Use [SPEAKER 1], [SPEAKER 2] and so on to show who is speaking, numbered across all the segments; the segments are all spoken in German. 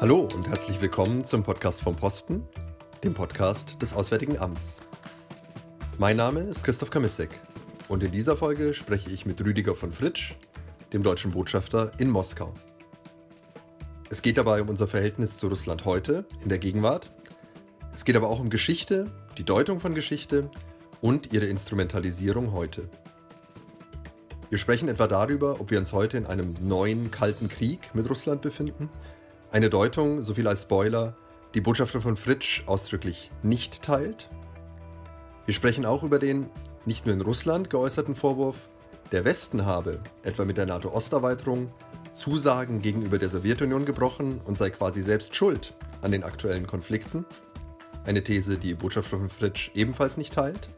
[SPEAKER 1] Hallo und herzlich willkommen zum Podcast vom Posten, dem Podcast des Auswärtigen Amts. Mein Name ist Christoph Kamissek und in dieser Folge spreche ich mit Rüdiger von Fritsch, dem deutschen Botschafter in Moskau. Es geht dabei um unser Verhältnis zu Russland heute, in der Gegenwart. Es geht aber auch um Geschichte, die Deutung von Geschichte und ihre Instrumentalisierung heute. Wir sprechen etwa darüber, ob wir uns heute in einem neuen Kalten Krieg mit Russland befinden. Eine Deutung, so viel als Spoiler, die Botschafter von Fritsch ausdrücklich nicht teilt. Wir sprechen auch über den nicht nur in Russland geäußerten Vorwurf, der Westen habe, etwa mit der NATO-Osterweiterung, Zusagen gegenüber der Sowjetunion gebrochen und sei quasi selbst schuld an den aktuellen Konflikten. Eine These, die Botschafter von Fritsch ebenfalls nicht teilt.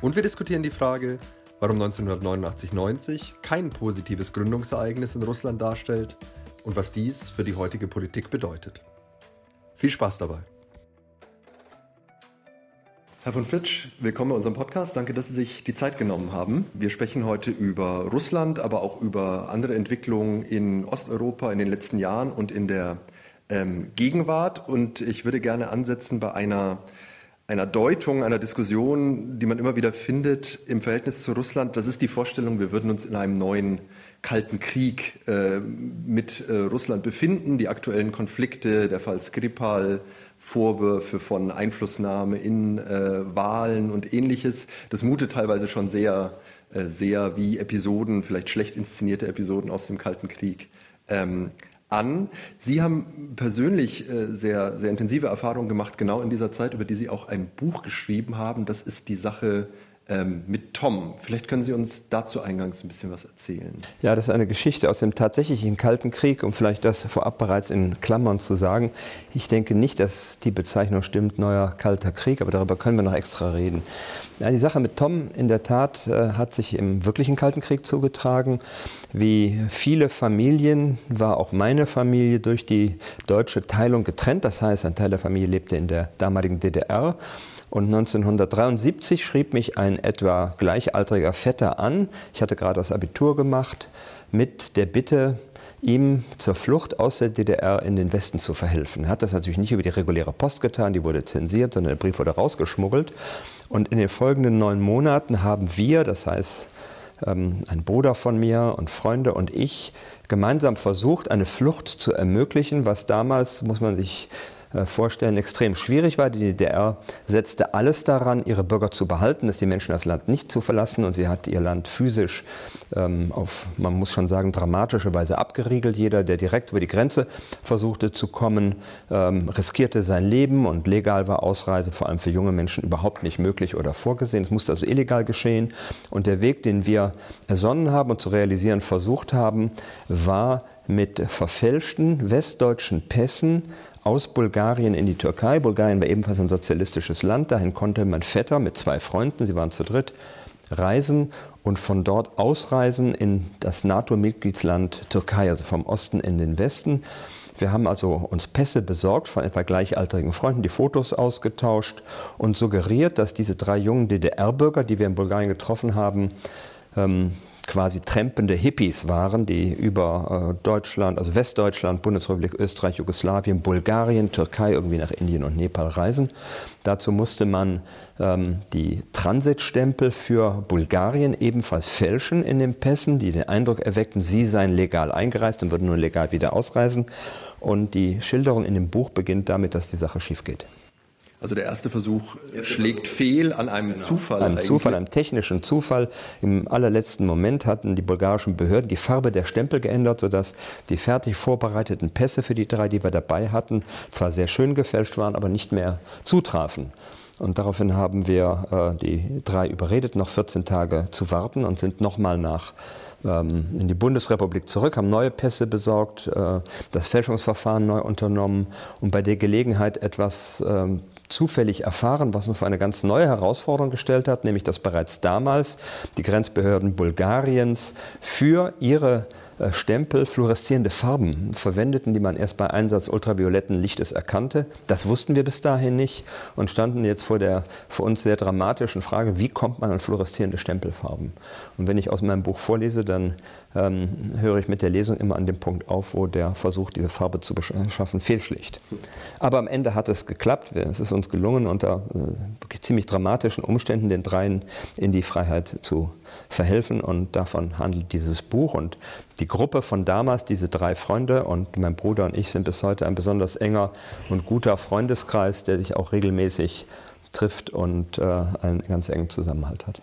[SPEAKER 1] Und wir diskutieren die Frage, warum 1989-90 kein positives Gründungsereignis in Russland darstellt und was dies für die heutige Politik bedeutet. Viel Spaß dabei! Herr von Fritsch, willkommen bei unserem Podcast. Danke, dass Sie sich die Zeit genommen haben. Wir sprechen heute über Russland, aber auch über andere Entwicklungen in Osteuropa in den letzten Jahren und in der ähm, Gegenwart. Und ich würde gerne ansetzen bei einer, einer Deutung, einer Diskussion, die man immer wieder findet im Verhältnis zu Russland. Das ist die Vorstellung, wir würden uns in einem neuen Kalten Krieg äh, mit äh, Russland befinden. Die aktuellen Konflikte, der Fall Skripal, Vorwürfe von Einflussnahme in äh, Wahlen und ähnliches. Das mutet teilweise schon sehr, äh, sehr wie Episoden, vielleicht schlecht inszenierte Episoden aus dem Kalten Krieg. Ähm, an. Sie haben persönlich äh, sehr, sehr intensive Erfahrungen gemacht, genau in dieser Zeit, über die Sie auch ein Buch geschrieben haben. Das ist die Sache ähm, mit Tom. Vielleicht können Sie uns dazu eingangs ein bisschen was erzählen.
[SPEAKER 2] Ja, das ist eine Geschichte aus dem tatsächlichen Kalten Krieg, um vielleicht das vorab bereits in Klammern zu sagen. Ich denke nicht, dass die Bezeichnung stimmt, neuer Kalter Krieg, aber darüber können wir noch extra reden. Ja, die Sache mit Tom in der Tat äh, hat sich im wirklichen Kalten Krieg zugetragen. Wie viele Familien war auch meine Familie durch die deutsche Teilung getrennt. Das heißt, ein Teil der Familie lebte in der damaligen DDR und 1973 schrieb mich ein etwa gleichaltriger Vetter an. Ich hatte gerade das Abitur gemacht mit der Bitte, ihm zur Flucht aus der DDR in den Westen zu verhelfen. Er hat das natürlich nicht über die reguläre Post getan, die wurde zensiert, sondern der Brief wurde rausgeschmuggelt. Und in den folgenden neun Monaten haben wir, das heißt ähm, ein Bruder von mir und Freunde und ich, gemeinsam versucht, eine Flucht zu ermöglichen, was damals, muss man sich vorstellen, extrem schwierig war. Die DDR setzte alles daran, ihre Bürger zu behalten, dass die Menschen das Land nicht zu verlassen und sie hat ihr Land physisch ähm, auf, man muss schon sagen, dramatische Weise abgeriegelt. Jeder, der direkt über die Grenze versuchte zu kommen, ähm, riskierte sein Leben und legal war Ausreise vor allem für junge Menschen überhaupt nicht möglich oder vorgesehen. Es musste also illegal geschehen und der Weg, den wir ersonnen haben und zu realisieren versucht haben, war mit verfälschten westdeutschen Pässen aus Bulgarien in die Türkei. Bulgarien war ebenfalls ein sozialistisches Land. Dahin konnte mein Vetter mit zwei Freunden, sie waren zu dritt, reisen und von dort ausreisen in das NATO-Mitgliedsland Türkei, also vom Osten in den Westen. Wir haben also uns Pässe besorgt von etwa gleichaltrigen Freunden, die Fotos ausgetauscht und suggeriert, dass diese drei jungen DDR-Bürger, die wir in Bulgarien getroffen haben, ähm, quasi trempende Hippies waren, die über äh, Deutschland, also Westdeutschland, Bundesrepublik Österreich, Jugoslawien, Bulgarien, Türkei, irgendwie nach Indien und Nepal reisen. Dazu musste man ähm, die Transitstempel für Bulgarien ebenfalls fälschen in den Pässen, die den Eindruck erweckten, sie seien legal eingereist und würden nun legal wieder ausreisen. Und die Schilderung in dem Buch beginnt damit, dass die Sache schief geht.
[SPEAKER 1] Also der erste Versuch schlägt fehl an einem genau. Zufall.
[SPEAKER 2] Einem Zufall, einem technischen Zufall. Im allerletzten Moment hatten die bulgarischen Behörden die Farbe der Stempel geändert, sodass die fertig vorbereiteten Pässe für die drei, die wir dabei hatten, zwar sehr schön gefälscht waren, aber nicht mehr zutrafen. Und daraufhin haben wir äh, die drei überredet, noch 14 Tage zu warten und sind nochmal nach ähm, in die Bundesrepublik zurück, haben neue Pässe besorgt, äh, das Fälschungsverfahren neu unternommen und bei der Gelegenheit etwas ähm, zufällig erfahren, was uns für eine ganz neue Herausforderung gestellt hat, nämlich dass bereits damals die Grenzbehörden Bulgariens für ihre Stempel fluoreszierende Farben verwendeten, die man erst bei Einsatz ultravioletten Lichtes erkannte. Das wussten wir bis dahin nicht und standen jetzt vor der für uns sehr dramatischen Frage, wie kommt man an fluoreszierende Stempelfarben? Und wenn ich aus meinem Buch vorlese, dann ähm, höre ich mit der Lesung immer an dem Punkt auf, wo der Versuch, diese Farbe zu beschaffen, fehlschlägt. Aber am Ende hat es geklappt. Es ist uns gelungen, unter äh, ziemlich dramatischen Umständen den dreien in die Freiheit zu verhelfen. Und davon handelt dieses Buch. Und die Gruppe von damals, diese drei Freunde und mein Bruder und ich sind bis heute ein besonders enger und guter Freundeskreis, der sich auch regelmäßig trifft und äh, einen ganz engen Zusammenhalt hat.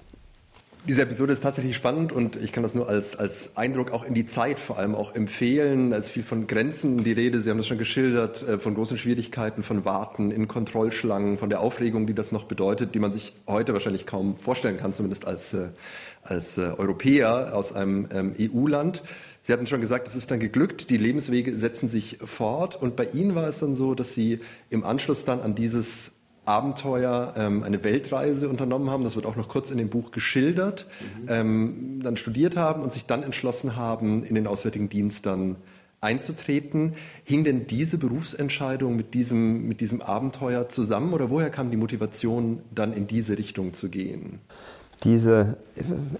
[SPEAKER 1] Diese Episode ist tatsächlich spannend und ich kann das nur als, als Eindruck auch in die Zeit vor allem auch empfehlen. Es viel von Grenzen die Rede, Sie haben das schon geschildert, äh, von großen Schwierigkeiten, von Warten in Kontrollschlangen, von der Aufregung, die das noch bedeutet, die man sich heute wahrscheinlich kaum vorstellen kann, zumindest als, äh, als äh, Europäer aus einem ähm, EU-Land. Sie hatten schon gesagt, es ist dann geglückt, die Lebenswege setzen sich fort und bei Ihnen war es dann so, dass Sie im Anschluss dann an dieses Abenteuer, ähm, eine Weltreise unternommen haben. Das wird auch noch kurz in dem Buch geschildert. Mhm. Ähm, dann studiert haben und sich dann entschlossen haben, in den Auswärtigen Dienst dann einzutreten. Hing denn diese Berufsentscheidung mit diesem, mit diesem Abenteuer zusammen oder woher kam die Motivation, dann in diese Richtung zu gehen?
[SPEAKER 2] Diese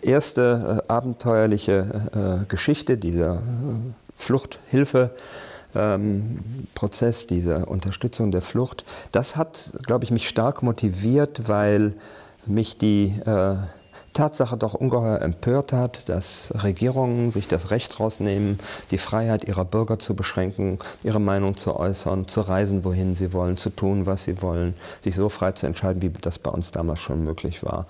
[SPEAKER 2] erste äh, abenteuerliche äh, Geschichte, diese äh, Fluchthilfe, ähm, Prozess, diese Unterstützung der Flucht, das hat, glaube ich, mich stark motiviert, weil mich die äh, Tatsache doch ungeheuer empört hat, dass Regierungen sich das Recht rausnehmen, die Freiheit ihrer Bürger zu beschränken, ihre Meinung zu äußern, zu reisen, wohin sie wollen, zu tun, was sie wollen, sich so frei zu entscheiden, wie das bei uns damals schon möglich war.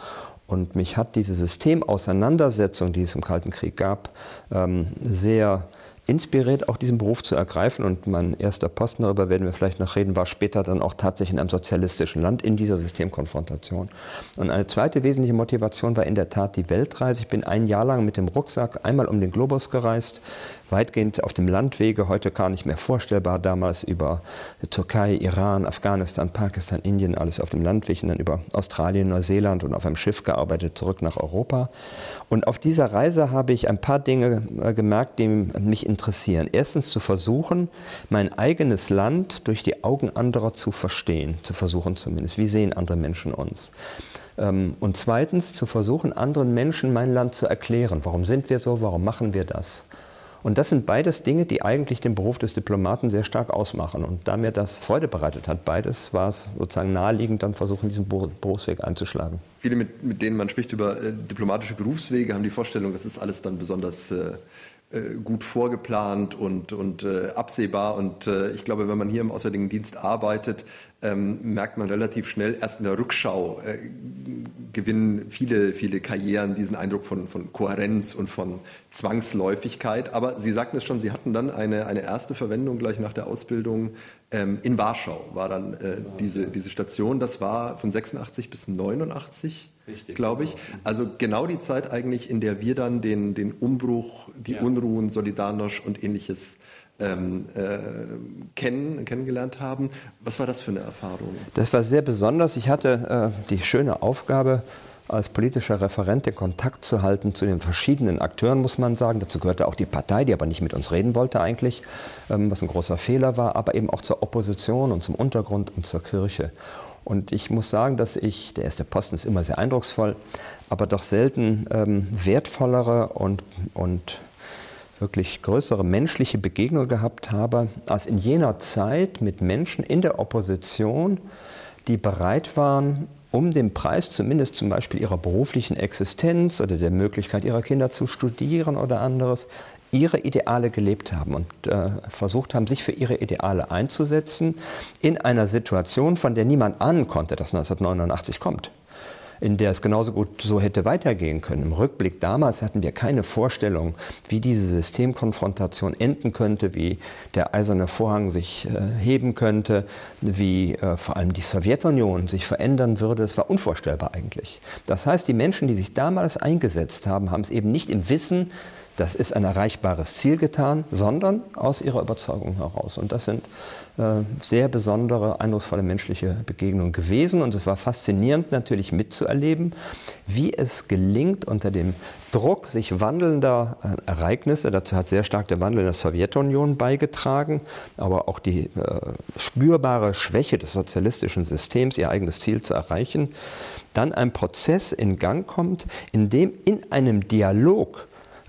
[SPEAKER 2] Und mich hat diese Systemauseinandersetzung, die es im Kalten Krieg gab, ähm, sehr inspiriert, auch diesen Beruf zu ergreifen. Und mein erster Posten, darüber werden wir vielleicht noch reden, war später dann auch tatsächlich in einem sozialistischen Land in dieser Systemkonfrontation. Und eine zweite wesentliche Motivation war in der Tat die Weltreise. Ich bin ein Jahr lang mit dem Rucksack einmal um den Globus gereist, weitgehend auf dem Landwege, heute gar nicht mehr vorstellbar, damals über Türkei, Iran, Afghanistan, Pakistan, Indien, alles auf dem Landweg und dann über Australien, Neuseeland und auf einem Schiff gearbeitet, zurück nach Europa. Und auf dieser Reise habe ich ein paar Dinge äh, gemerkt, die mich interessieren. Erstens zu versuchen, mein eigenes Land durch die Augen anderer zu verstehen, zu versuchen zumindest. Wie sehen andere Menschen uns? Ähm, und zweitens zu versuchen, anderen Menschen mein Land zu erklären. Warum sind wir so? Warum machen wir das? Und das sind beides Dinge, die eigentlich den Beruf des Diplomaten sehr stark ausmachen. Und da mir das Freude bereitet hat, beides war es sozusagen naheliegend, dann versuchen, diesen Berufsweg einzuschlagen.
[SPEAKER 1] Viele, mit, mit denen man spricht über äh, diplomatische Berufswege, haben die Vorstellung, das ist alles dann besonders äh, gut vorgeplant und, und äh, absehbar. Und äh, ich glaube, wenn man hier im Auswärtigen Dienst arbeitet, ähm, merkt man relativ schnell, erst in der Rückschau äh, gewinnen viele, viele Karrieren diesen Eindruck von, von Kohärenz und von Zwangsläufigkeit. Aber Sie sagten es schon, Sie hatten dann eine, eine erste Verwendung gleich nach der Ausbildung ähm, in Warschau, war dann äh, diese, diese Station. Das war von 86 bis 89 glaube ich. Also genau die Zeit eigentlich, in der wir dann den, den Umbruch, die ja. Unruhen, Solidarność und ähnliches ähm, äh, kennen, kennengelernt haben. Was war das für eine Erfahrung?
[SPEAKER 2] Das war sehr besonders. Ich hatte äh, die schöne Aufgabe, als politischer Referent den Kontakt zu halten zu den verschiedenen Akteuren, muss man sagen. Dazu gehörte auch die Partei, die aber nicht mit uns reden wollte eigentlich, ähm, was ein großer Fehler war, aber eben auch zur Opposition und zum Untergrund und zur Kirche. Und ich muss sagen, dass ich, der erste Posten ist immer sehr eindrucksvoll, aber doch selten ähm, wertvollere und, und wirklich größere menschliche Begegnungen gehabt habe, als in jener Zeit mit Menschen in der Opposition, die bereit waren, um den Preis zumindest zum Beispiel ihrer beruflichen Existenz oder der Möglichkeit ihrer Kinder zu studieren oder anderes, ihre Ideale gelebt haben und äh, versucht haben, sich für ihre Ideale einzusetzen in einer Situation, von der niemand ahnen konnte, dass 1989 kommt in der es genauso gut so hätte weitergehen können. Im Rückblick damals hatten wir keine Vorstellung, wie diese Systemkonfrontation enden könnte, wie der eiserne Vorhang sich äh, heben könnte, wie äh, vor allem die Sowjetunion sich verändern würde. Es war unvorstellbar eigentlich. Das heißt, die Menschen, die sich damals eingesetzt haben, haben es eben nicht im Wissen das ist ein erreichbares Ziel getan, sondern aus ihrer Überzeugung heraus. Und das sind äh, sehr besondere, eindrucksvolle menschliche Begegnungen gewesen. Und es war faszinierend natürlich mitzuerleben, wie es gelingt, unter dem Druck sich wandelnder äh, Ereignisse, dazu hat sehr stark der Wandel in der Sowjetunion beigetragen, aber auch die äh, spürbare Schwäche des sozialistischen Systems, ihr eigenes Ziel zu erreichen, dann ein Prozess in Gang kommt, in dem in einem Dialog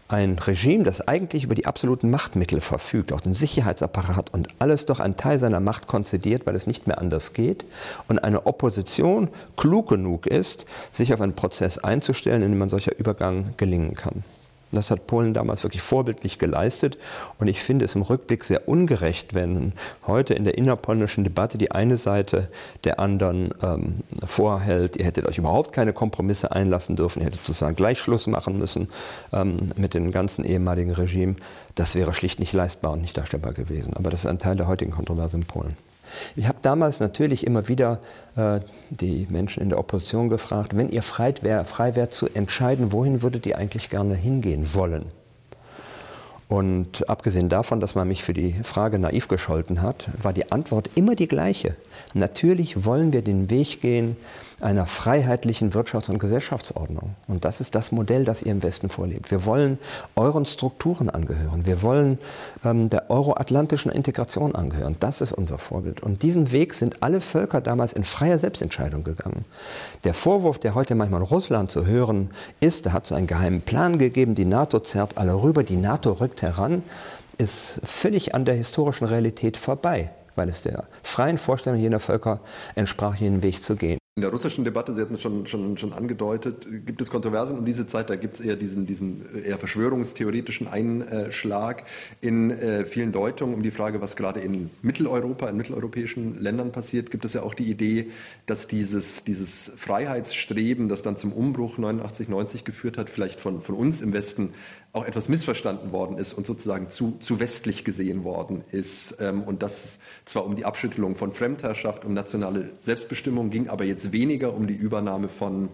[SPEAKER 2] ein Regime, das eigentlich über die absoluten Machtmittel verfügt, auch den Sicherheitsapparat und alles doch einen Teil seiner Macht konzidiert, weil es nicht mehr anders geht, und eine Opposition klug genug ist, sich auf einen Prozess einzustellen, in dem ein solcher Übergang gelingen kann. Das hat Polen damals wirklich vorbildlich geleistet. Und ich finde es im Rückblick sehr ungerecht, wenn heute in der innerpolnischen Debatte die eine Seite der anderen ähm, vorhält, ihr hättet euch überhaupt keine Kompromisse einlassen dürfen, ihr hättet sozusagen gleich Schluss machen müssen ähm, mit dem ganzen ehemaligen Regime. Das wäre schlicht nicht leistbar und nicht darstellbar gewesen. Aber das ist ein Teil der heutigen Kontroverse in Polen. Ich habe damals natürlich immer wieder äh, die Menschen in der Opposition gefragt, wenn ihr frei wärt frei wär zu entscheiden, wohin würdet ihr eigentlich gerne hingehen wollen? Und abgesehen davon, dass man mich für die Frage naiv gescholten hat, war die Antwort immer die gleiche. Natürlich wollen wir den Weg gehen einer freiheitlichen Wirtschafts- und Gesellschaftsordnung. Und das ist das Modell, das ihr im Westen vorlebt. Wir wollen euren Strukturen angehören. Wir wollen ähm, der euroatlantischen Integration angehören. Das ist unser Vorbild. Und diesen Weg sind alle Völker damals in freier Selbstentscheidung gegangen. Der Vorwurf, der heute manchmal Russland zu hören ist, da hat es einen geheimen Plan gegeben, die NATO zerrt alle rüber, die NATO rückt heran, ist völlig an der historischen Realität vorbei weil es der freien Vorstellung jener Völker entsprach, jenen Weg zu gehen.
[SPEAKER 1] In der russischen Debatte, Sie hatten es schon, schon, schon angedeutet, gibt es Kontroversen um diese Zeit. Da gibt es eher diesen, diesen eher verschwörungstheoretischen Einschlag in äh, vielen Deutungen um die Frage, was gerade in Mitteleuropa, in mitteleuropäischen Ländern passiert. Gibt es ja auch die Idee, dass dieses, dieses Freiheitsstreben, das dann zum Umbruch 89, 90 geführt hat, vielleicht von, von uns im Westen auch etwas missverstanden worden ist und sozusagen zu, zu westlich gesehen worden ist. Ähm, und das zwar um die Abschüttelung von Fremdherrschaft, um nationale Selbstbestimmung ging, aber jetzt weniger um die Übernahme von,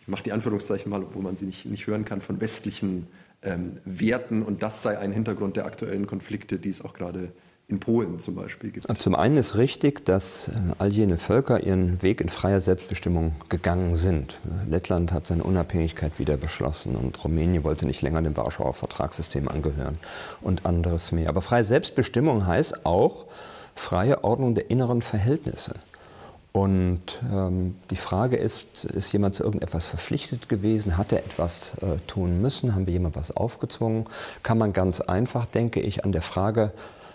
[SPEAKER 1] ich mache die Anführungszeichen mal, wo man sie nicht, nicht hören kann, von westlichen ähm, Werten. Und das sei ein Hintergrund der aktuellen Konflikte, die es auch gerade in Polen zum Beispiel gibt.
[SPEAKER 2] Zum einen ist richtig, dass äh, all jene Völker ihren Weg in freier Selbstbestimmung gegangen sind. Lettland hat seine Unabhängigkeit wieder beschlossen und Rumänien wollte nicht länger dem Warschauer Vertragssystem angehören und anderes mehr. Aber freie Selbstbestimmung heißt auch freie Ordnung der inneren Verhältnisse. Und ähm, die Frage ist, ist jemand zu irgendetwas verpflichtet gewesen? Hat er etwas äh, tun müssen? Haben wir jemand was aufgezwungen? Kann man ganz einfach, denke ich, an der Frage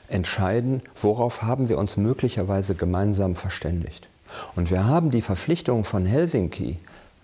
[SPEAKER 2] entscheiden, worauf haben wir uns möglicherweise gemeinsam verständigt. Und wir haben die Verpflichtung von Helsinki,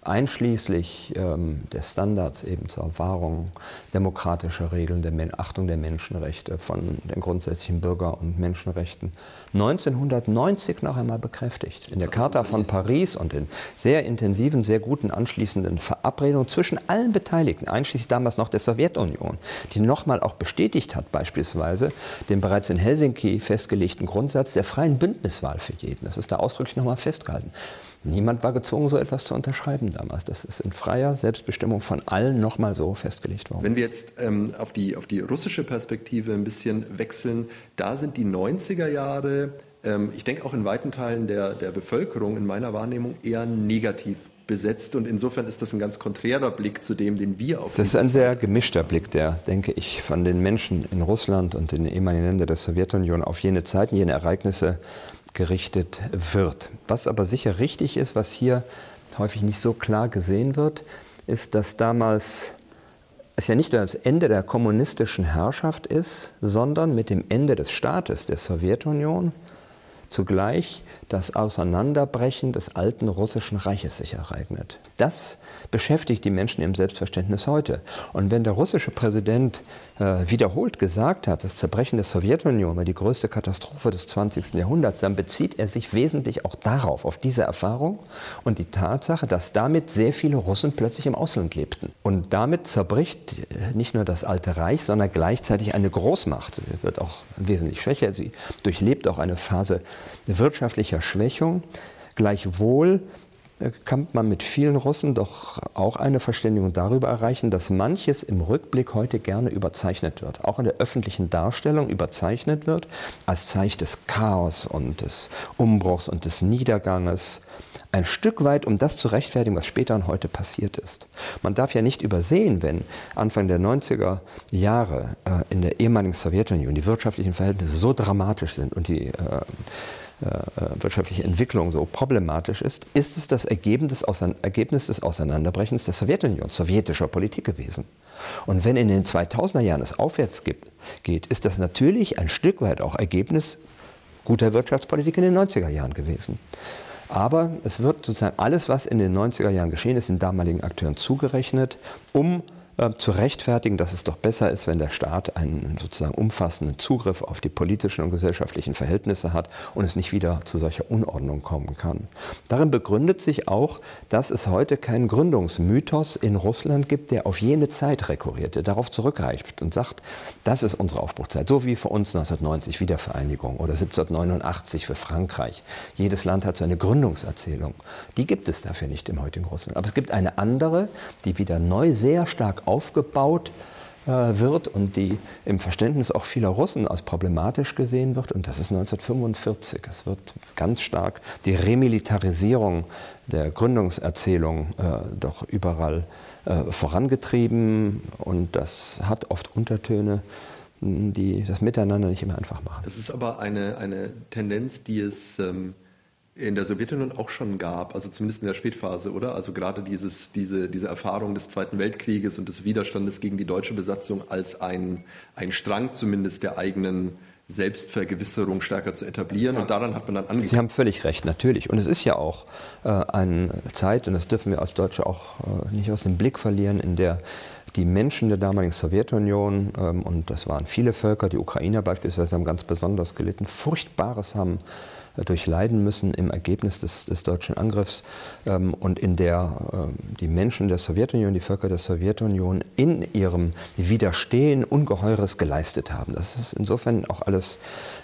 [SPEAKER 2] einschließlich ähm, der Standards eben zur Wahrung demokratischer Regeln, der Achtung der Menschenrechte, von den grundsätzlichen Bürger- und Menschenrechten, 1990 noch einmal bekräftigt. In der Charta von Paris und in sehr intensiven, sehr guten anschließenden Verabredungen zwischen allen Beteiligten, einschließlich damals noch der Sowjetunion, die nochmal auch bestätigt hat, beispielsweise den bereits in Helsinki festgelegten Grundsatz der freien Bündniswahl für jeden. Das ist da ausdrücklich nochmal festgehalten. Niemand war gezwungen, so etwas zu unterschreiben damals. Das ist in freier Selbstbestimmung von allen nochmal so festgelegt worden.
[SPEAKER 1] Wenn wir jetzt ähm, auf, die, auf die russische Perspektive ein bisschen wechseln, da sind die 90er Jahre, ähm, ich denke auch in weiten Teilen der, der Bevölkerung in meiner Wahrnehmung eher negativ besetzt und insofern ist das ein ganz konträrer Blick zu dem, den wir auf.
[SPEAKER 2] Das ist ein sehr gemischter Blick, der, denke ich, von den Menschen in Russland und in den ehemaligen Ländern der Sowjetunion auf jene Zeiten, jene Ereignisse gerichtet wird. Was aber sicher richtig ist, was hier häufig nicht so klar gesehen wird, ist, dass damals es ja nicht das Ende der kommunistischen Herrschaft ist, sondern mit dem Ende des Staates der Sowjetunion zugleich das Auseinanderbrechen des alten russischen Reiches sich ereignet. Das beschäftigt die Menschen im Selbstverständnis heute. Und wenn der russische Präsident äh, wiederholt gesagt hat, das Zerbrechen der Sowjetunion war die größte Katastrophe des 20. Jahrhunderts, dann bezieht er sich wesentlich auch darauf, auf diese Erfahrung und die Tatsache, dass damit sehr viele Russen plötzlich im Ausland lebten. Und damit zerbricht äh, nicht nur das Alte Reich, sondern gleichzeitig eine Großmacht. Sie wird auch wesentlich schwächer. Sie durchlebt auch eine Phase wirtschaftlicher Schwächung. Gleichwohl kann man mit vielen Russen doch auch eine Verständigung darüber erreichen, dass manches im Rückblick heute gerne überzeichnet wird, auch in der öffentlichen Darstellung überzeichnet wird, als Zeichen des Chaos und des Umbruchs und des Niederganges. Ein Stück weit, um das zu rechtfertigen, was später und heute passiert ist. Man darf ja nicht übersehen, wenn Anfang der 90er Jahre äh, in der ehemaligen Sowjetunion die wirtschaftlichen Verhältnisse so dramatisch sind und die äh, wirtschaftliche Entwicklung so problematisch ist, ist es das Ergebnis, Ergebnis des Auseinanderbrechens der Sowjetunion, sowjetischer Politik gewesen. Und wenn in den 2000er Jahren es aufwärts gibt, geht, ist das natürlich ein Stück weit auch Ergebnis guter Wirtschaftspolitik in den 90er Jahren gewesen. Aber es wird sozusagen alles, was in den 90er Jahren geschehen ist, den damaligen Akteuren zugerechnet, um äh, zu rechtfertigen, dass es doch besser ist, wenn der Staat einen sozusagen umfassenden Zugriff auf die politischen und gesellschaftlichen Verhältnisse hat und es nicht wieder zu solcher Unordnung kommen kann. Darin begründet sich auch, dass es heute keinen Gründungsmythos in Russland gibt, der auf jene Zeit rekurriert, der darauf zurückreicht und sagt, das ist unsere Aufbruchzeit, so wie für uns 1990 Wiedervereinigung oder 1789 für Frankreich. Jedes Land hat seine Gründungserzählung. Die gibt es dafür nicht im heutigen Russland. Aber es gibt eine andere, die wieder neu sehr stark aufgebaut äh, wird und die im Verständnis auch vieler Russen als problematisch gesehen wird. Und das ist 1945. Es wird ganz stark die Remilitarisierung der Gründungserzählung äh, doch überall äh, vorangetrieben. Und das hat oft Untertöne, die das Miteinander nicht immer einfach machen.
[SPEAKER 1] Das ist aber eine, eine Tendenz, die es ähm in der Sowjetunion auch schon gab, also zumindest in der Spätphase, oder? Also gerade dieses, diese, diese Erfahrung des Zweiten Weltkrieges und des Widerstandes gegen die deutsche Besatzung als ein, ein Strang zumindest der eigenen Selbstvergewisserung stärker zu etablieren. Und daran hat man dann angefangen.
[SPEAKER 2] Sie haben völlig recht, natürlich. Und es ist ja auch äh, eine Zeit, und das dürfen wir als Deutsche auch äh, nicht aus dem Blick verlieren, in der die Menschen der damaligen Sowjetunion, ähm, und das waren viele Völker, die Ukrainer beispielsweise haben ganz besonders gelitten, Furchtbares haben durchleiden müssen im Ergebnis des, des deutschen Angriffs ähm, und in der äh, die Menschen der Sowjetunion, die Völker der Sowjetunion in ihrem Widerstehen Ungeheures geleistet haben. Das ist insofern auch alles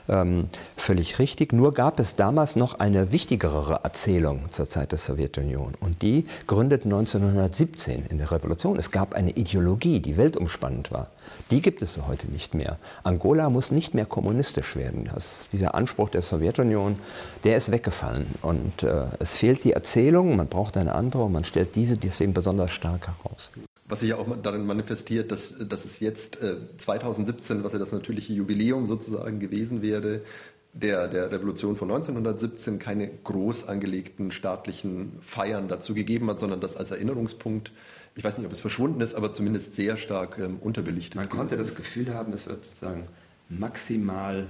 [SPEAKER 2] ähm, völlig richtig. Nur gab es damals noch eine wichtigere Erzählung zur Zeit der Sowjetunion und die gründet 1917 in der Revolution. Es gab eine Ideologie, die weltumspannend war. Die gibt es heute nicht mehr. Angola muss nicht mehr kommunistisch werden. Das, dieser Anspruch der Sowjetunion, der ist weggefallen. Und äh, es fehlt die Erzählung, man braucht eine andere und man stellt diese deswegen besonders stark heraus.
[SPEAKER 1] Was sich ja auch darin manifestiert, dass, dass es jetzt äh, 2017, was ja das natürliche Jubiläum sozusagen gewesen wäre, der, der Revolution von 1917 keine groß angelegten staatlichen Feiern dazu gegeben hat, sondern das als Erinnerungspunkt ich weiß nicht, ob es verschwunden ist, aber zumindest sehr stark ähm, unterbelichtet.
[SPEAKER 2] Man konnte das Gefühl haben, es wird sozusagen maximal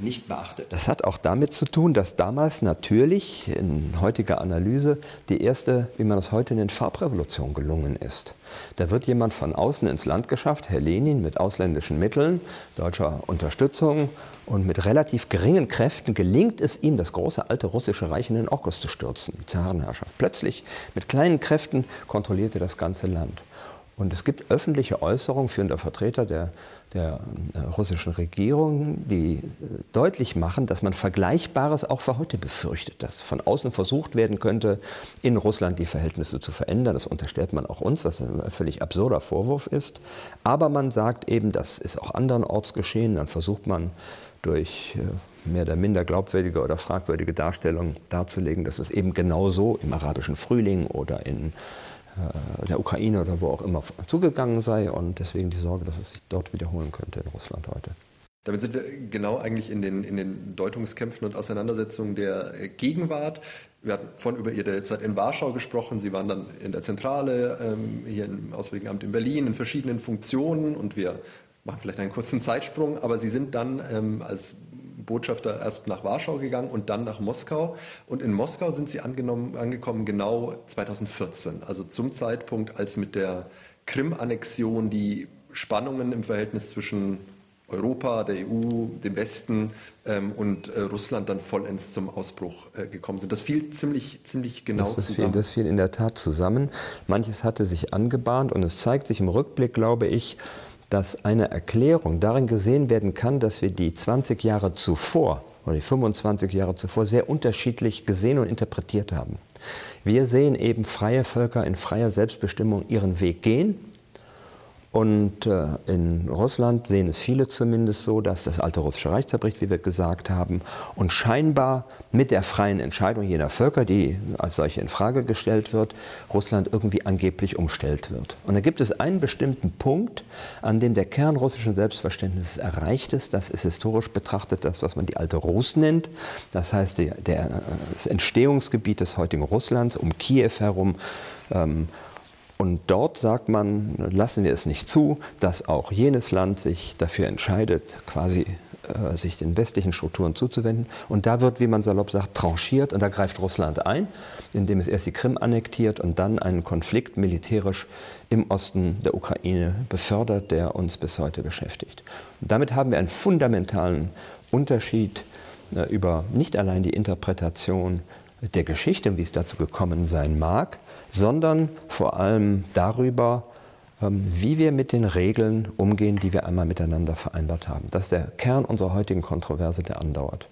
[SPEAKER 2] nicht beachtet. Das hat auch damit zu tun, dass damals natürlich in heutiger Analyse die erste, wie man das heute nennt, Farbrevolution gelungen ist. Da wird jemand von außen ins Land geschafft, Herr Lenin, mit ausländischen Mitteln, deutscher Unterstützung und mit relativ geringen Kräften gelingt es ihm, das große alte russische Reich in den Orkus zu stürzen, die Zarenherrschaft. Plötzlich mit kleinen Kräften kontrollierte das ganze Land. Und es gibt öffentliche Äußerungen führender Vertreter der, der äh, russischen Regierung, die äh, deutlich machen, dass man Vergleichbares auch für heute befürchtet, dass von außen versucht werden könnte, in Russland die Verhältnisse zu verändern. Das unterstellt man auch uns, was ein völlig absurder Vorwurf ist. Aber man sagt eben, das ist auch andernorts geschehen. Dann versucht man durch äh, mehr oder minder glaubwürdige oder fragwürdige Darstellungen darzulegen, dass es eben genauso im arabischen Frühling oder in der Ukraine oder wo auch immer zugegangen sei und deswegen die Sorge, dass es sich dort wiederholen könnte in Russland heute.
[SPEAKER 1] Damit sind wir genau eigentlich in den, in den Deutungskämpfen und Auseinandersetzungen der Gegenwart. Wir hatten vorhin über Ihre Zeit in Warschau gesprochen. Sie waren dann in der Zentrale ähm, hier im Auswärtigen Amt in Berlin in verschiedenen Funktionen und wir machen vielleicht einen kurzen Zeitsprung, aber Sie sind dann ähm, als Botschafter erst nach Warschau gegangen und dann nach Moskau. Und in Moskau sind sie angekommen genau 2014, also zum Zeitpunkt, als mit der Krim-Annexion die Spannungen im Verhältnis zwischen Europa, der EU, dem Westen ähm, und äh, Russland dann vollends zum Ausbruch äh, gekommen sind. Das fiel ziemlich, ziemlich genau
[SPEAKER 2] das
[SPEAKER 1] zusammen.
[SPEAKER 2] Fiel, das fiel in der Tat zusammen. Manches hatte sich angebahnt und es zeigt sich im Rückblick, glaube ich, dass eine Erklärung darin gesehen werden kann, dass wir die 20 Jahre zuvor oder die 25 Jahre zuvor sehr unterschiedlich gesehen und interpretiert haben. Wir sehen eben freie Völker in freier Selbstbestimmung ihren Weg gehen Und äh, in Russland sehen es viele zumindest so, dass das alte russische Reich zerbricht, wie wir gesagt haben, und scheinbar mit der freien Entscheidung jener Völker, die als solche in Frage gestellt wird, Russland irgendwie angeblich umstellt wird. Und da gibt es einen bestimmten Punkt, an dem der Kern russischen Selbstverständnisses erreicht ist. Das ist historisch betrachtet das, was man die alte Rus nennt. Das heißt, der, der, das Entstehungsgebiet des heutigen Russlands um Kiew herum. Ähm, und dort sagt man, lassen wir es nicht zu, dass auch jenes Land sich dafür entscheidet, quasi äh, sich den westlichen Strukturen zuzuwenden. Und da wird, wie man salopp sagt, tranchiert und da greift Russland ein, indem es erst die Krim annektiert und dann einen Konflikt militärisch im Osten der Ukraine befördert, der uns bis heute beschäftigt. Und damit haben wir einen fundamentalen Unterschied äh, über nicht allein die Interpretation der Geschichte, wie es dazu gekommen sein mag, sondern vor allem darüber, ähm, wie wir mit den Regeln umgehen, die wir einmal miteinander vereinbart haben. Das ist der Kern unserer heutigen Kontroverse, der andauert.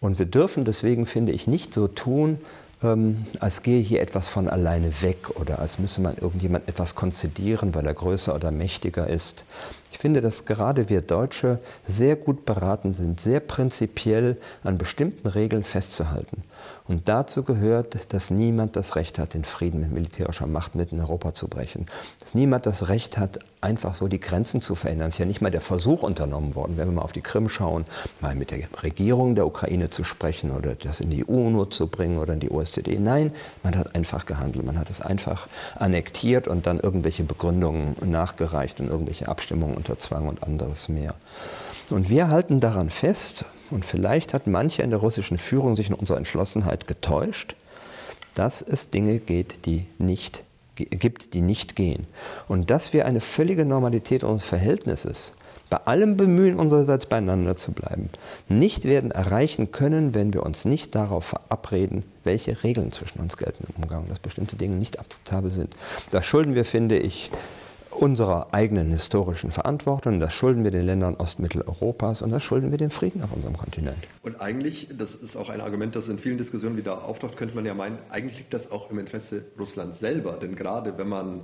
[SPEAKER 2] Und wir dürfen deswegen, finde ich, nicht so tun, ähm, als gehe hier etwas von alleine weg oder als müsse man irgendjemand etwas konzidieren, weil er größer oder mächtiger ist. Ich finde, dass gerade wir Deutsche sehr gut beraten sind, sehr prinzipiell an bestimmten Regeln festzuhalten. Und dazu gehört, dass niemand das Recht hat, den Frieden mit militärischer Macht mit in Europa zu brechen. Dass niemand das Recht hat, einfach so die Grenzen zu verändern. Es ist ja nicht mal der Versuch unternommen worden, wenn wir mal auf die Krim schauen, mal mit der Regierung der Ukraine zu sprechen oder das in die UNO zu bringen oder in die OSZE. Nein, man hat einfach gehandelt. Man hat es einfach annektiert und dann irgendwelche Begründungen nachgereicht und irgendwelche Abstimmungen unter Zwang und anderes mehr. Und wir halten daran fest, und vielleicht hat manche in der russischen Führung sich in unserer Entschlossenheit getäuscht, dass es Dinge geht, die nicht, gibt, die nicht gehen. Und dass wir eine völlige Normalität unseres Verhältnisses, bei allem Bemühen unsererseits beieinander zu bleiben, nicht werden erreichen können, wenn wir uns nicht darauf verabreden, welche Regeln zwischen uns gelten im Umgang, dass bestimmte Dinge nicht akzeptabel sind. Das schulden wir, finde ich, unserer eigenen historischen Verantwortung. Das schulden wir den Ländern Ostmitteleuropas und das schulden wir dem Frieden auf unserem Kontinent.
[SPEAKER 1] Und eigentlich, das ist auch ein Argument, das in vielen Diskussionen wieder auftaucht, könnte man ja meinen, eigentlich liegt das auch im Interesse Russlands selber. Denn gerade wenn man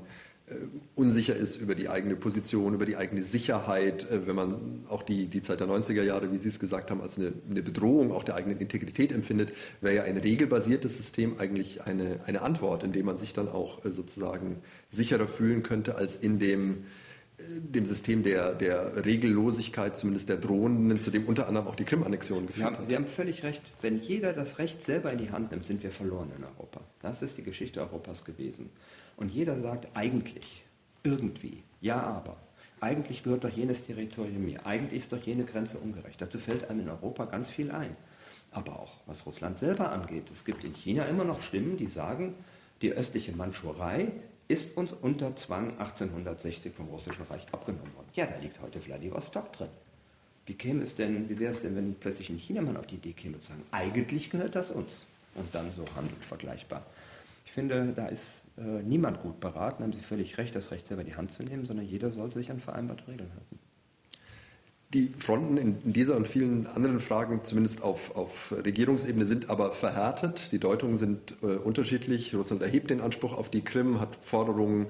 [SPEAKER 1] unsicher ist über die eigene Position, über die eigene Sicherheit, äh, wenn man auch die, die Zeit der 90er Jahre, wie Sie es gesagt haben, als eine, eine Bedrohung auch der eigenen Integrität empfindet, wäre ja ein regelbasiertes System eigentlich eine, eine Antwort, indem man sich dann auch äh, sozusagen sicherer fühlen könnte als in dem, dem System der, der Regellosigkeit, zumindest der drohenden, zu dem unter anderem auch die Krim-Annexion
[SPEAKER 2] geführt haben, hat. Sie haben völlig recht. Wenn jeder das Recht selber in die Hand nimmt, sind wir verloren in Europa. Das ist die Geschichte Europas gewesen. Und jeder sagt eigentlich, irgendwie, ja aber. Eigentlich gehört doch jenes Territorium mir. Eigentlich ist doch jene Grenze ungerecht. Dazu fällt einem in Europa ganz viel ein. Aber auch was Russland selber angeht. Es gibt in China immer noch Stimmen, die sagen, die östliche Mandschurei ist uns unter Zwang 1860 vom Russischen Reich abgenommen worden. Ja, da liegt heute Vladivostok drin. Wie käme es denn, wie wäre es denn, wenn plötzlich in China man auf die Idee käme zu sagen, eigentlich gehört das uns und dann so handelt vergleichbar. Ich finde, da ist äh, niemand gut beraten, haben Sie völlig recht, das Recht selber in die Hand zu nehmen, sondern jeder sollte sich an vereinbarte Regeln halten.
[SPEAKER 1] Die Fronten in dieser und vielen anderen Fragen, zumindest auf, auf Regierungsebene, sind aber verhärtet. Die Deutungen sind äh, unterschiedlich. Russland erhebt den Anspruch auf die Krim, hat Forderungen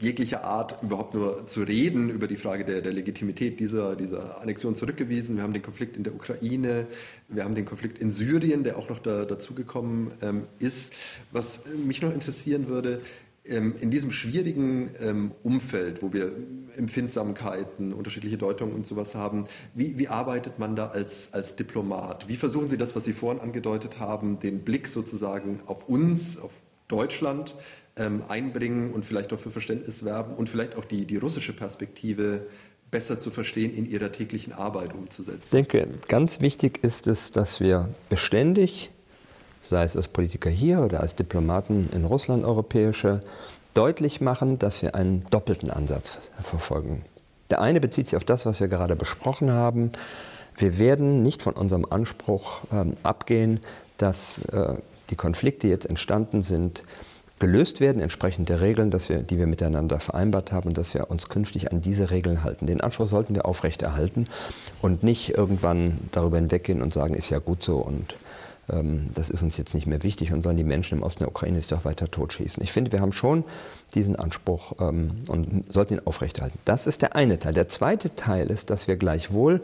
[SPEAKER 1] jeglicher Art überhaupt nur zu reden über die Frage der, der Legitimität dieser, dieser Annexion zurückgewiesen. Wir haben den Konflikt in der Ukraine, wir haben den Konflikt in Syrien, der auch noch da, dazugekommen ähm, ist. Was mich noch interessieren würde, in diesem schwierigen ähm, Umfeld, wo wir Empfindsamkeiten, unterschiedliche Deutungen und sowas haben, wie, wie, arbeitet man da als, als Diplomat? Wie versuchen Sie das, was Sie vorhin angedeutet haben, den Blick sozusagen auf uns, auf Deutschland ähm, einbringen und vielleicht auch für Verständnis werben und vielleicht auch die, die russische Perspektive besser zu verstehen in ihrer täglichen Arbeit umzusetzen? Ich
[SPEAKER 2] denke, ganz wichtig ist es, dass wir beständig, sei es als Politiker hier oder als Diplomaten in Russland, europäische, deutlich machen, dass wir einen doppelten Ansatz verfolgen. Der eine bezieht sich auf das, was wir gerade besprochen haben. Wir werden nicht von unserem Anspruch ähm, abgehen, dass äh, die Konflikte, die jetzt entstanden sind, gelöst werden, entsprechend der Regeln, dass wir, die wir miteinander vereinbart haben und dass wir uns künftig an diese Regeln halten. Den Anspruch sollten wir aufrechterhalten und nicht irgendwann darüber hinweggehen und sagen, ist ja gut so und das ist uns jetzt nicht mehr wichtig und sollen die Menschen im Osten der Ukraine sich doch weiter totschießen. Ich finde, wir haben schon diesen Anspruch ähm, und sollten ihn aufrechterhalten. Das ist der eine Teil. Der zweite Teil ist, dass wir gleichwohl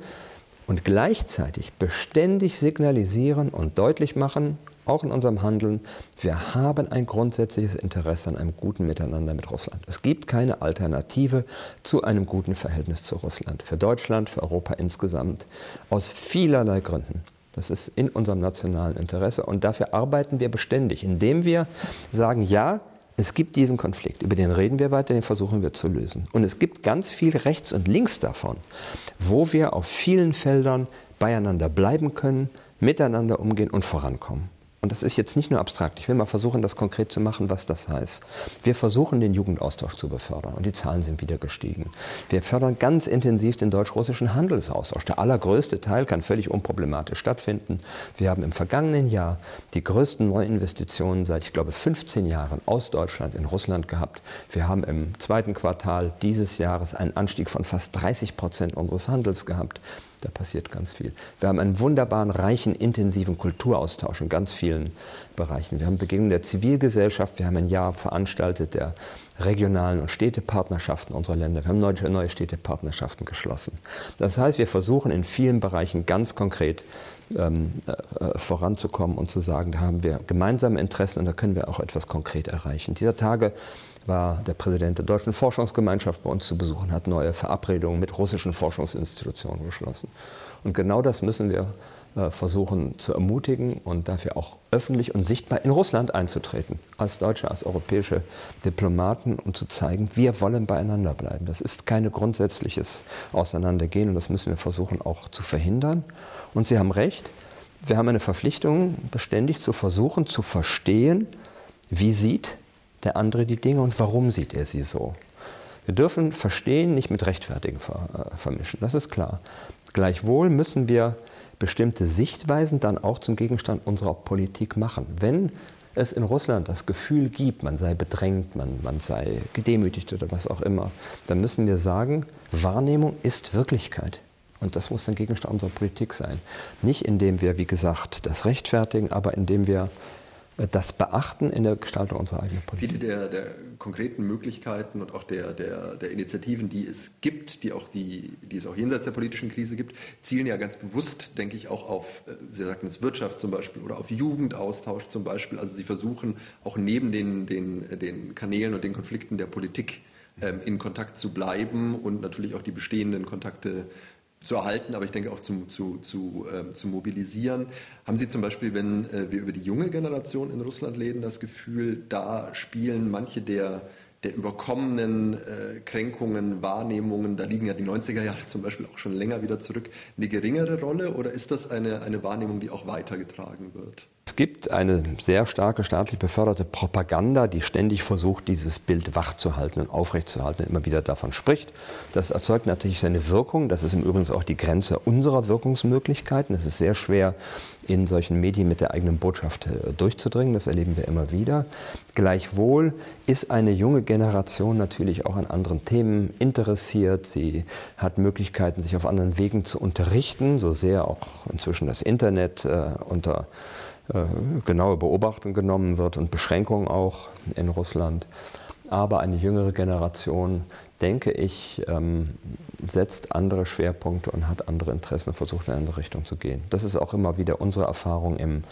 [SPEAKER 2] und gleichzeitig beständig signalisieren und deutlich machen, auch in unserem Handeln, wir haben ein grundsätzliches Interesse an einem guten Miteinander mit Russland. Es gibt keine Alternative zu einem guten Verhältnis zu Russland. Für Deutschland, für Europa insgesamt, aus vielerlei Gründen. Das ist in unserem nationalen Interesse und dafür arbeiten wir beständig, indem wir sagen, ja, es gibt diesen Konflikt, über den reden wir weiter, den versuchen wir zu lösen. Und es gibt ganz viel rechts und links davon, wo wir auf vielen Feldern beieinander bleiben können, miteinander umgehen und vorankommen. Und das ist jetzt nicht nur abstrakt. Ich will mal versuchen, das konkret zu machen, was das heißt. Wir versuchen, den Jugendaustausch zu befördern. Und die Zahlen sind wieder gestiegen. Wir fördern ganz intensiv den deutsch-russischen Handelsaustausch. Der allergrößte Teil kann völlig unproblematisch stattfinden. Wir haben im vergangenen Jahr die größten Neuinvestitionen seit, ich glaube, 15 Jahren aus Deutschland in Russland gehabt. Wir haben im zweiten Quartal dieses Jahres einen Anstieg von fast 30 Prozent unseres Handels gehabt. Da passiert ganz viel. Wir haben einen wunderbaren, reichen, intensiven Kulturaustausch in ganz vielen Bereichen. Wir haben Begegnungen der Zivilgesellschaft. Wir haben ein Jahr veranstaltet der regionalen und Städtepartnerschaften unserer Länder. Wir haben neue, neue Städtepartnerschaften geschlossen. Das heißt, wir versuchen in vielen Bereichen ganz konkret ähm, äh, voranzukommen und zu sagen, da haben wir gemeinsame Interessen und da können wir auch etwas konkret erreichen. Dieser Tage war der Präsident der Deutschen Forschungsgemeinschaft bei uns zu besuchen, hat neue Verabredungen mit russischen Forschungsinstitutionen geschlossen. Und genau das müssen wir äh, versuchen zu ermutigen und dafür auch öffentlich und sichtbar in Russland einzutreten, als Deutsche, als europäische Diplomaten, um zu zeigen, wir wollen beieinander bleiben. Das ist kein grundsätzliches Auseinandergehen und das müssen wir versuchen auch zu verhindern. Und Sie haben recht, wir haben eine Verpflichtung, beständig zu versuchen, zu verstehen, wie sieht der andere die Dinge und warum sieht er sie so. Wir dürfen Verstehen nicht mit Rechtfertigen äh, vermischen, das ist klar. Gleichwohl müssen wir bestimmte Sichtweisen dann auch zum Gegenstand unserer Politik machen. Wenn es in Russland das Gefühl gibt, man sei bedrängt, man, man sei gedemütigt oder was auch immer, dann müssen wir sagen, Wahrnehmung ist Wirklichkeit. Und das muss dann Gegenstand unserer Politik sein. Nicht indem wir, wie gesagt, das rechtfertigen, aber indem wir das beachten in der Gestaltung unserer eigenen
[SPEAKER 1] Politik. Viele der, der konkreten Möglichkeiten und auch der, der, der, Initiativen, die es gibt, die, auch die, die es auch jenseits der politischen Krise gibt, zielen ja ganz bewusst, denke ich, auch auf, äh, Sie sagten es, Wirtschaft zum Beispiel oder auf Jugendaustausch zum Beispiel. Also Sie versuchen auch neben den, den, den Kanälen und den Konflikten der Politik ähm, in Kontakt zu bleiben und natürlich auch die bestehenden Kontakte zu erhalten, aber ich denke auch zu, zu, zu, äh, zu mobilisieren. Haben Sie zum Beispiel, wenn äh, wir über die junge Generation in Russland reden, das Gefühl, da spielen manche der, der überkommenen äh, Kränkungen, Wahrnehmungen, da liegen ja die 90er Jahre zum Beispiel auch schon länger wieder zurück, eine geringere Rolle oder ist das eine, eine Wahrnehmung, die auch weitergetragen wird?
[SPEAKER 2] Es gibt eine sehr starke staatlich beförderte Propaganda, die ständig versucht, dieses Bild wachzuhalten und aufrechtzuerhalten und immer wieder davon spricht. Das erzeugt natürlich seine Wirkung. Das ist im Übrigen auch die Grenze unserer Wirkungsmöglichkeiten. Es ist sehr schwer, in solchen Medien mit der eigenen Botschaft äh, durchzudringen. Das erleben wir immer wieder. Gleichwohl ist eine junge Generation natürlich auch an anderen Themen interessiert. Sie hat Möglichkeiten, sich auf anderen Wegen zu unterrichten, so sehr auch inzwischen das Internet äh, unter genaue Beobachtung genommen wird und Beschränkungen auch in Russland. Aber eine jüngere Generation, denke ich, ähm, setzt andere Schwerpunkte und hat andere Interessen und versucht in eine andere Richtung zu gehen. Das ist auch immer wieder unsere Erfahrung im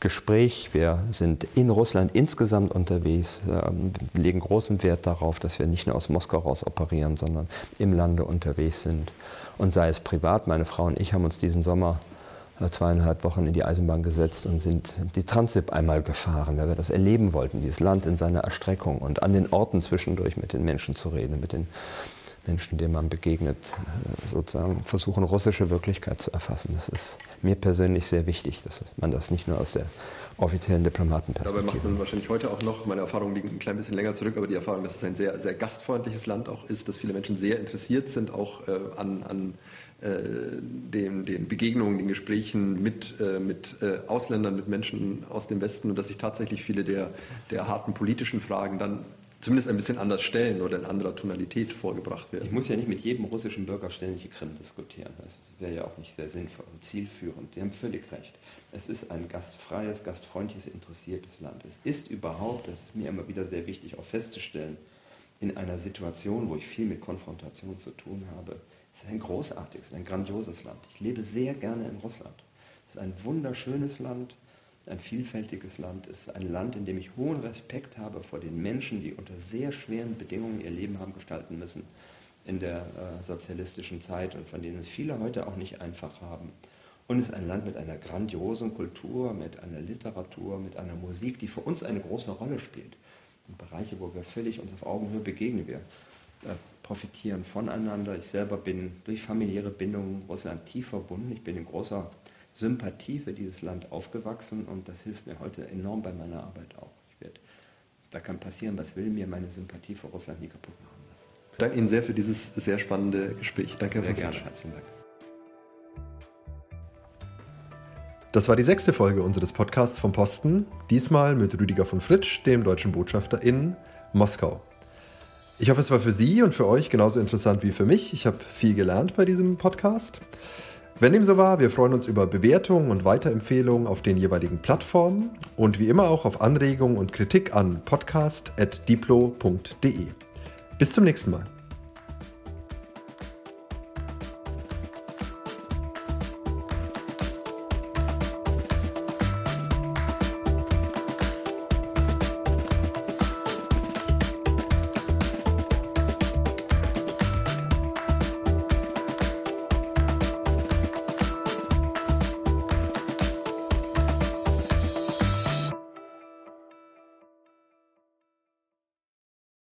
[SPEAKER 2] Gespräch. Wir sind in Russland insgesamt unterwegs, ähm, legen großen Wert darauf, dass wir nicht nur aus Moskau raus operieren, sondern im Lande unterwegs sind. Und sei es privat, meine Frau und ich haben uns diesen Sommer zweieinhalb Wochen in die Eisenbahn gesetzt und sind die Transip einmal gefahren, weil wir das erleben wollten, dieses Land in seiner Erstreckung und an den Orten zwischendurch mit den Menschen zu reden, mit den Menschen, denen man begegnet, äh, sozusagen versuchen, russische Wirklichkeit zu erfassen. Das ist mir persönlich sehr wichtig, dass man das nicht nur aus der offiziellen Diplomatenperspektive.
[SPEAKER 1] Dabei macht man wahrscheinlich heute auch noch, meine Erfahrung liegt ein klein bisschen länger zurück, aber die Erfahrung, dass es ein sehr, sehr gastfreundliches Land auch ist, dass viele Menschen sehr interessiert sind, auch äh, an, an den, den, Begegnungen, den Gesprächen mit, äh, mit äh, Ausländern, mit Menschen aus dem Westen und dass sich tatsächlich viele der, der harten politischen Fragen dann zumindest ein bisschen anders stellen oder in anderer Tonalität vorgebracht werden.
[SPEAKER 2] Ich muss ja nicht mit jedem russischen Bürger ständig die Krim diskutieren. Das wäre ja auch nicht sehr sinnvoll und zielführend. Sie haben völlig recht. Es ist ein gastfreies, gastfreundliches, interessiertes Land. Es ist überhaupt, das ist mir immer wieder sehr wichtig, auch festzustellen, in einer Situation, wo ich viel mit Konfrontation zu tun habe, es ist ein großartiges, ein grandioses Land. Ich lebe sehr gerne in Russland. Es ist ein wunderschönes Land, ein vielfältiges Land. Es ist ein Land, in dem ich hohen Respekt habe vor den Menschen, die unter sehr schweren Bedingungen ihr Leben haben gestalten müssen in der äh, sozialistischen Zeit und von denen es viele heute auch nicht einfach haben. Und es ist ein Land mit einer grandiosen Kultur, mit einer Literatur, mit einer Musik, die für uns eine große Rolle spielt. Bereiche, wo wir völlig uns auf Augenhöhe begegnen. Wir profitieren voneinander. Ich selber bin durch familiäre Bindungen Russland tief verbunden. Ich bin in großer Sympathie für dieses Land aufgewachsen und das hilft mir heute enorm bei meiner Arbeit auch. Ich werd, da kann passieren, was will, mir meine Sympathie für Russland nie kaputt machen lassen.
[SPEAKER 1] Ich danke Ihnen sehr für dieses sehr spannende Gespräch. Danke,
[SPEAKER 2] Sehr gerne, herzlichen Dank.
[SPEAKER 1] Das war die sechste Folge unseres Podcasts vom Posten, diesmal mit Rüdiger von Fritsch, dem deutschen Botschafter in Moskau. Ich hoffe, es war für Sie und für euch genauso interessant wie für mich. Ich habe viel gelernt bei diesem Podcast. Wenn dem so war, wir freuen uns über Bewertungen und Weiterempfehlungen auf den jeweiligen Plattformen und wie immer auch auf Anregungen und Kritik an podcast.diplo.de. Bis zum nächsten Mal.